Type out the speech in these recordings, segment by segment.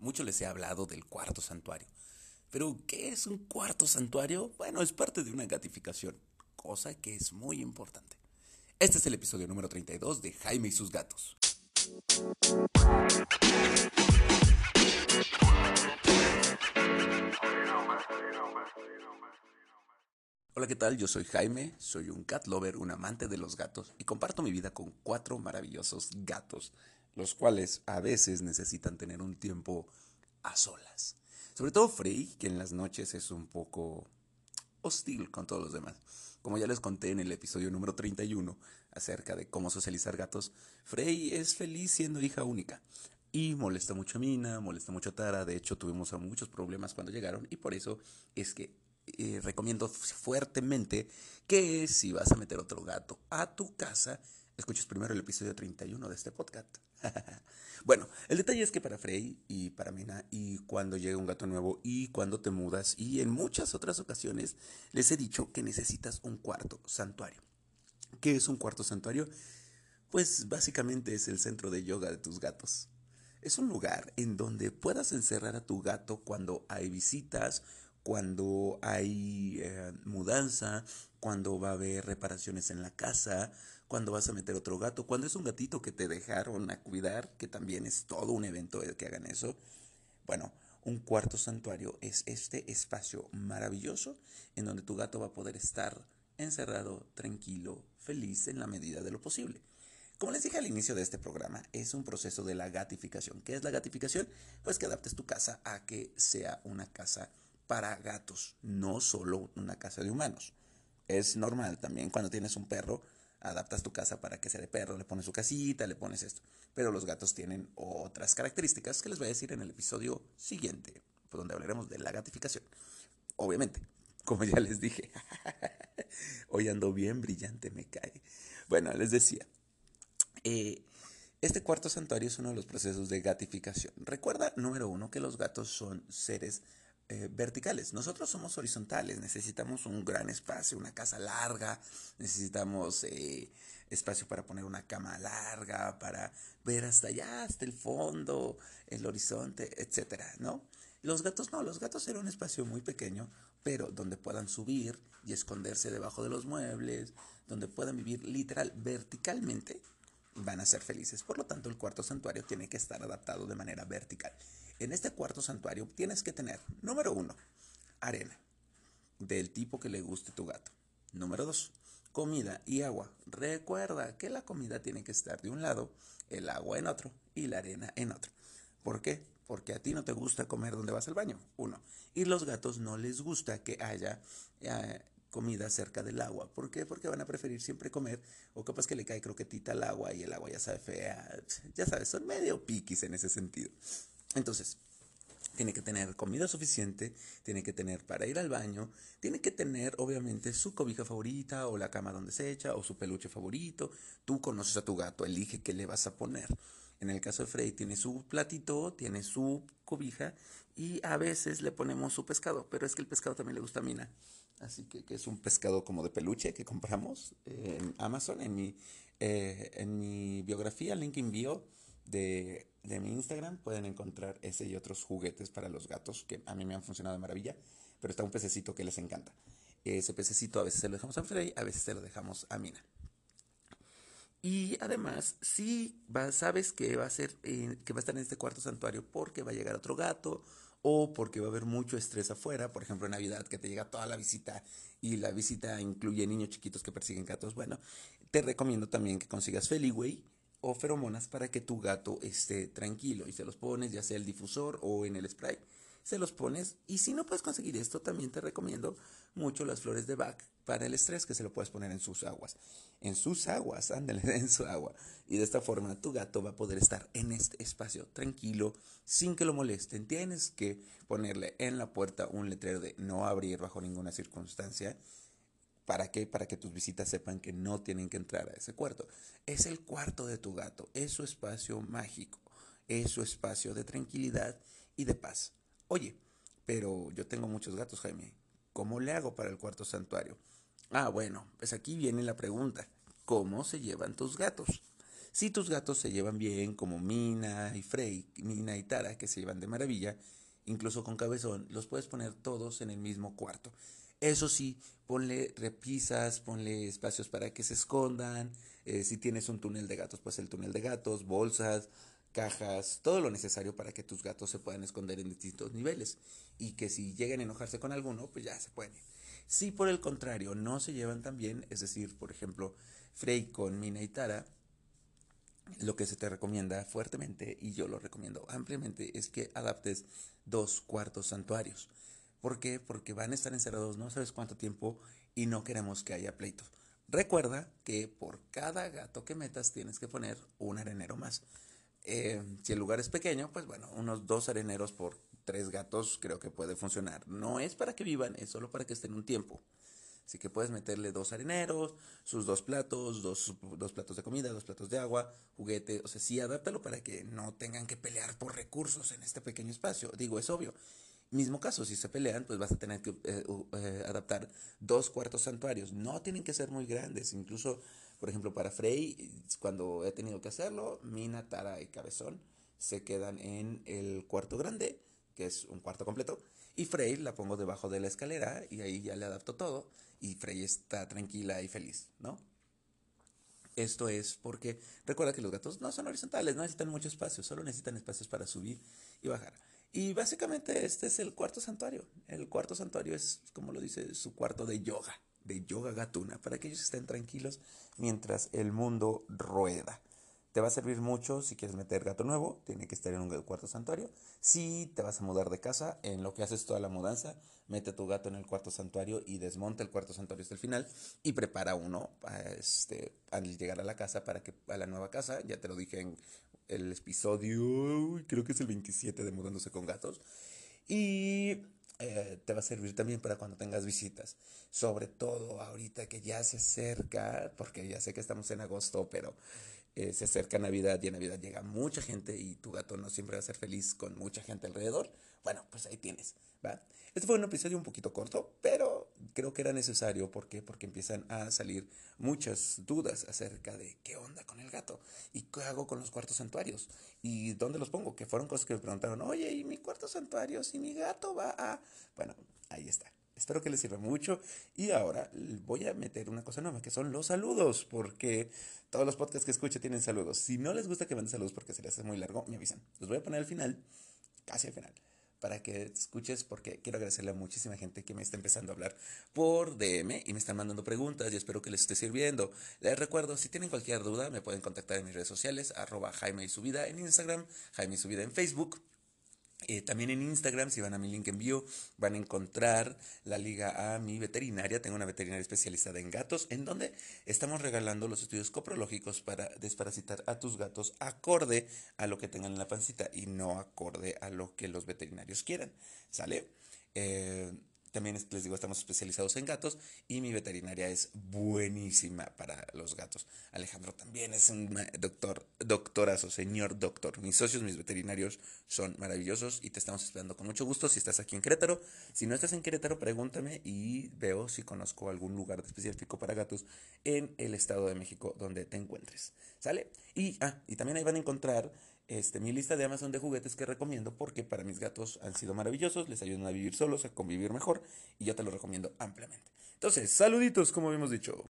Mucho les he hablado del cuarto santuario. Pero, ¿qué es un cuarto santuario? Bueno, es parte de una gatificación, cosa que es muy importante. Este es el episodio número 32 de Jaime y sus gatos. Hola, ¿qué tal? Yo soy Jaime, soy un cat lover, un amante de los gatos y comparto mi vida con cuatro maravillosos gatos, los cuales a veces necesitan tener un tiempo a solas. Sobre todo Frey, que en las noches es un poco hostil con todos los demás. Como ya les conté en el episodio número 31 acerca de cómo socializar gatos, Frey es feliz siendo hija única. Y molesta mucho a Mina, molesta mucho a Tara. De hecho, tuvimos muchos problemas cuando llegaron. Y por eso es que eh, recomiendo fuertemente que si vas a meter otro gato a tu casa, escuches primero el episodio 31 de este podcast. bueno, el detalle es que para Frey y para Mina, y cuando llega un gato nuevo, y cuando te mudas, y en muchas otras ocasiones, les he dicho que necesitas un cuarto santuario. ¿Qué es un cuarto santuario? Pues básicamente es el centro de yoga de tus gatos. Es un lugar en donde puedas encerrar a tu gato cuando hay visitas cuando hay eh, mudanza, cuando va a haber reparaciones en la casa, cuando vas a meter otro gato, cuando es un gatito que te dejaron a cuidar, que también es todo un evento el que hagan eso. Bueno, un cuarto santuario es este espacio maravilloso en donde tu gato va a poder estar encerrado, tranquilo, feliz en la medida de lo posible. Como les dije al inicio de este programa, es un proceso de la gatificación. ¿Qué es la gatificación? Pues que adaptes tu casa a que sea una casa para gatos, no solo una casa de humanos. Es normal también cuando tienes un perro, adaptas tu casa para que sea de perro, le pones su casita, le pones esto. Pero los gatos tienen otras características que les voy a decir en el episodio siguiente, donde hablaremos de la gatificación. Obviamente, como ya les dije, hoy ando bien brillante, me cae. Bueno, les decía, eh, este cuarto santuario es uno de los procesos de gatificación. Recuerda, número uno, que los gatos son seres eh, verticales. Nosotros somos horizontales, necesitamos un gran espacio, una casa larga, necesitamos eh, espacio para poner una cama larga, para ver hasta allá, hasta el fondo, el horizonte, etcétera, ¿no? Los gatos no, los gatos eran un espacio muy pequeño, pero donde puedan subir y esconderse debajo de los muebles, donde puedan vivir literal verticalmente, van a ser felices. Por lo tanto, el cuarto santuario tiene que estar adaptado de manera vertical. En este cuarto santuario tienes que tener, número uno, arena, del tipo que le guste tu gato. Número dos, comida y agua. Recuerda que la comida tiene que estar de un lado, el agua en otro y la arena en otro. ¿Por qué? Porque a ti no te gusta comer donde vas al baño, uno. Y los gatos no les gusta que haya eh, comida cerca del agua. ¿Por qué? Porque van a preferir siempre comer, o capaz que le cae croquetita al agua y el agua ya sabe fea. Ya sabes, son medio piquis en ese sentido. Entonces, tiene que tener comida suficiente, tiene que tener para ir al baño, tiene que tener obviamente su cobija favorita o la cama donde se echa o su peluche favorito. Tú conoces a tu gato, elige qué le vas a poner. En el caso de Frey tiene su platito, tiene su cobija y a veces le ponemos su pescado, pero es que el pescado también le gusta a Mina. Así que, es un pescado como de peluche que compramos en Amazon. En mi, eh, en mi biografía, link envío de, de, mi Instagram pueden encontrar ese y otros juguetes para los gatos que a mí me han funcionado de maravilla, pero está un pececito que les encanta. Ese pececito a veces se lo dejamos a Frey, a veces se lo dejamos a Mina. Y además, si sabes que va a ser, eh, que va a estar en este cuarto santuario porque va a llegar otro gato o porque va a haber mucho estrés afuera, por ejemplo en Navidad que te llega toda la visita y la visita incluye niños chiquitos que persiguen gatos, bueno, te recomiendo también que consigas Feliway o feromonas para que tu gato esté tranquilo y se los pones ya sea el difusor o en el spray se los pones y si no puedes conseguir esto también te recomiendo mucho las flores de Bach para el estrés que se lo puedes poner en sus aguas. En sus aguas ándale en su agua. Y de esta forma tu gato va a poder estar en este espacio tranquilo sin que lo molesten. Tienes que ponerle en la puerta un letrero de no abrir bajo ninguna circunstancia ¿Para qué? Para que tus visitas sepan que no tienen que entrar a ese cuarto. Es el cuarto de tu gato, es su espacio mágico, es su espacio de tranquilidad y de paz. Oye, pero yo tengo muchos gatos, Jaime. ¿Cómo le hago para el cuarto santuario? Ah, bueno, pues aquí viene la pregunta. ¿Cómo se llevan tus gatos? Si tus gatos se llevan bien, como Mina y Frey, Mina y Tara, que se llevan de maravilla, incluso con cabezón, los puedes poner todos en el mismo cuarto. Eso sí, ponle repisas, ponle espacios para que se escondan. Eh, si tienes un túnel de gatos, pues el túnel de gatos, bolsas, cajas, todo lo necesario para que tus gatos se puedan esconder en distintos niveles. Y que si llegan a enojarse con alguno, pues ya se pueden. Si por el contrario no se llevan tan bien, es decir, por ejemplo, Frey con Mina y Tara, lo que se te recomienda fuertemente, y yo lo recomiendo ampliamente, es que adaptes dos cuartos santuarios. ¿Por qué? Porque van a estar encerrados no sabes cuánto tiempo y no queremos que haya pleitos. Recuerda que por cada gato que metas tienes que poner un arenero más. Eh, si el lugar es pequeño, pues bueno, unos dos areneros por tres gatos creo que puede funcionar. No es para que vivan, es solo para que estén un tiempo. Así que puedes meterle dos areneros, sus dos platos, dos, dos, platos de comida, dos platos de agua, juguete. O sea, sí, adáptalo para que no tengan que pelear por recursos en este pequeño espacio. Digo, es obvio. Mismo caso, si se pelean, pues vas a tener que eh, eh, adaptar dos cuartos santuarios. No tienen que ser muy grandes. Incluso, por ejemplo, para Frey, cuando he tenido que hacerlo, Mina, Tara y Cabezón se quedan en el cuarto grande, que es un cuarto completo. Y Frey la pongo debajo de la escalera y ahí ya le adapto todo y Frey está tranquila y feliz, ¿no? Esto es porque recuerda que los gatos no son horizontales, no necesitan mucho espacio, solo necesitan espacios para subir y bajar. Y básicamente este es el cuarto santuario. El cuarto santuario es, como lo dice, su cuarto de yoga, de yoga gatuna, para que ellos estén tranquilos mientras el mundo rueda. Te va a servir mucho si quieres meter gato nuevo, tiene que estar en un cuarto santuario. Si te vas a mudar de casa, en lo que haces toda la mudanza, mete tu gato en el cuarto santuario y desmonta el cuarto santuario hasta el final y prepara uno este, al llegar a la casa para que a la nueva casa, ya te lo dije en el episodio, creo que es el 27 de Mudándose con Gatos. Y eh, te va a servir también para cuando tengas visitas. Sobre todo ahorita que ya se acerca, porque ya sé que estamos en agosto, pero eh, se acerca Navidad y en Navidad llega mucha gente y tu gato no siempre va a ser feliz con mucha gente alrededor. Bueno, pues ahí tienes, ¿va? Este fue un episodio un poquito corto, pero creo que era necesario. ¿Por qué? Porque empiezan a salir muchas dudas acerca de qué onda con el gato y qué hago con los cuartos santuarios y dónde los pongo, que fueron cosas que me preguntaron, oye, ¿y mi cuarto santuario si mi gato va a...? Bueno, ahí está. Espero que les sirva mucho. Y ahora voy a meter una cosa nueva, que son los saludos, porque todos los podcasts que escucho tienen saludos. Si no les gusta que manden saludos porque se les hace muy largo, me avisan. Los voy a poner al final, casi al final para que escuches porque quiero agradecerle a muchísima gente que me está empezando a hablar por DM y me están mandando preguntas y espero que les esté sirviendo. Les recuerdo, si tienen cualquier duda me pueden contactar en mis redes sociales, arroba Jaime y Subida en Instagram, Jaime y Subida en Facebook eh, también en Instagram, si van a mi link en bio, van a encontrar la liga a mi veterinaria. Tengo una veterinaria especializada en gatos, en donde estamos regalando los estudios coprológicos para desparasitar a tus gatos acorde a lo que tengan en la pancita y no acorde a lo que los veterinarios quieran. ¿Sale? Eh, también les digo, estamos especializados en gatos y mi veterinaria es buenísima para los gatos. Alejandro también es un doctor, doctorazo, señor doctor. Mis socios, mis veterinarios son maravillosos y te estamos esperando con mucho gusto si estás aquí en Querétaro. Si no estás en Querétaro, pregúntame y veo si conozco algún lugar específico para gatos en el Estado de México donde te encuentres. ¿Sale? Y, ah, y también ahí van a encontrar este, mi lista de Amazon de juguetes que recomiendo porque para mis gatos han sido maravillosos, les ayudan a vivir solos, a convivir mejor y yo te lo recomiendo ampliamente. Entonces, saluditos, como habíamos dicho.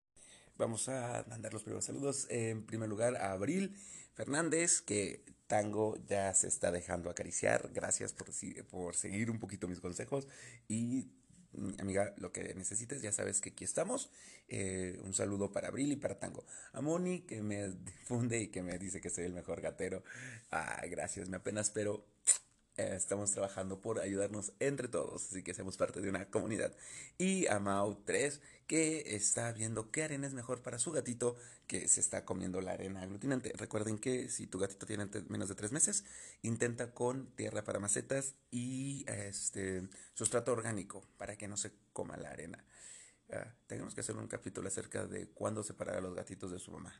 Vamos a mandar los primeros saludos. En primer lugar, a Abril Fernández, que Tango ya se está dejando acariciar. Gracias por, por seguir un poquito mis consejos y amiga, lo que necesites, ya sabes que aquí estamos. Eh, un saludo para Abril y para Tango. A Moni, que me difunde y que me dice que soy el mejor gatero. Ah, gracias, me apenas, pero estamos trabajando por ayudarnos entre todos, así que seamos parte de una comunidad. Y a Mau 3, que está viendo qué arena es mejor para su gatito que se está comiendo la arena aglutinante. Recuerden que si tu gatito tiene menos de tres meses, intenta con tierra para macetas y este sustrato orgánico para que no se coma la arena. Ah, tenemos que hacer un capítulo acerca de cuándo separar a los gatitos de su mamá.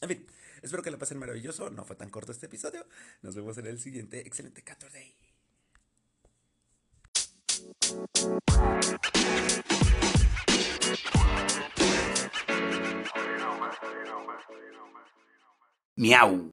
En fin, espero que la pasen maravilloso. No fue tan corto este episodio. Nos vemos en el siguiente. Excelente Day. Miau.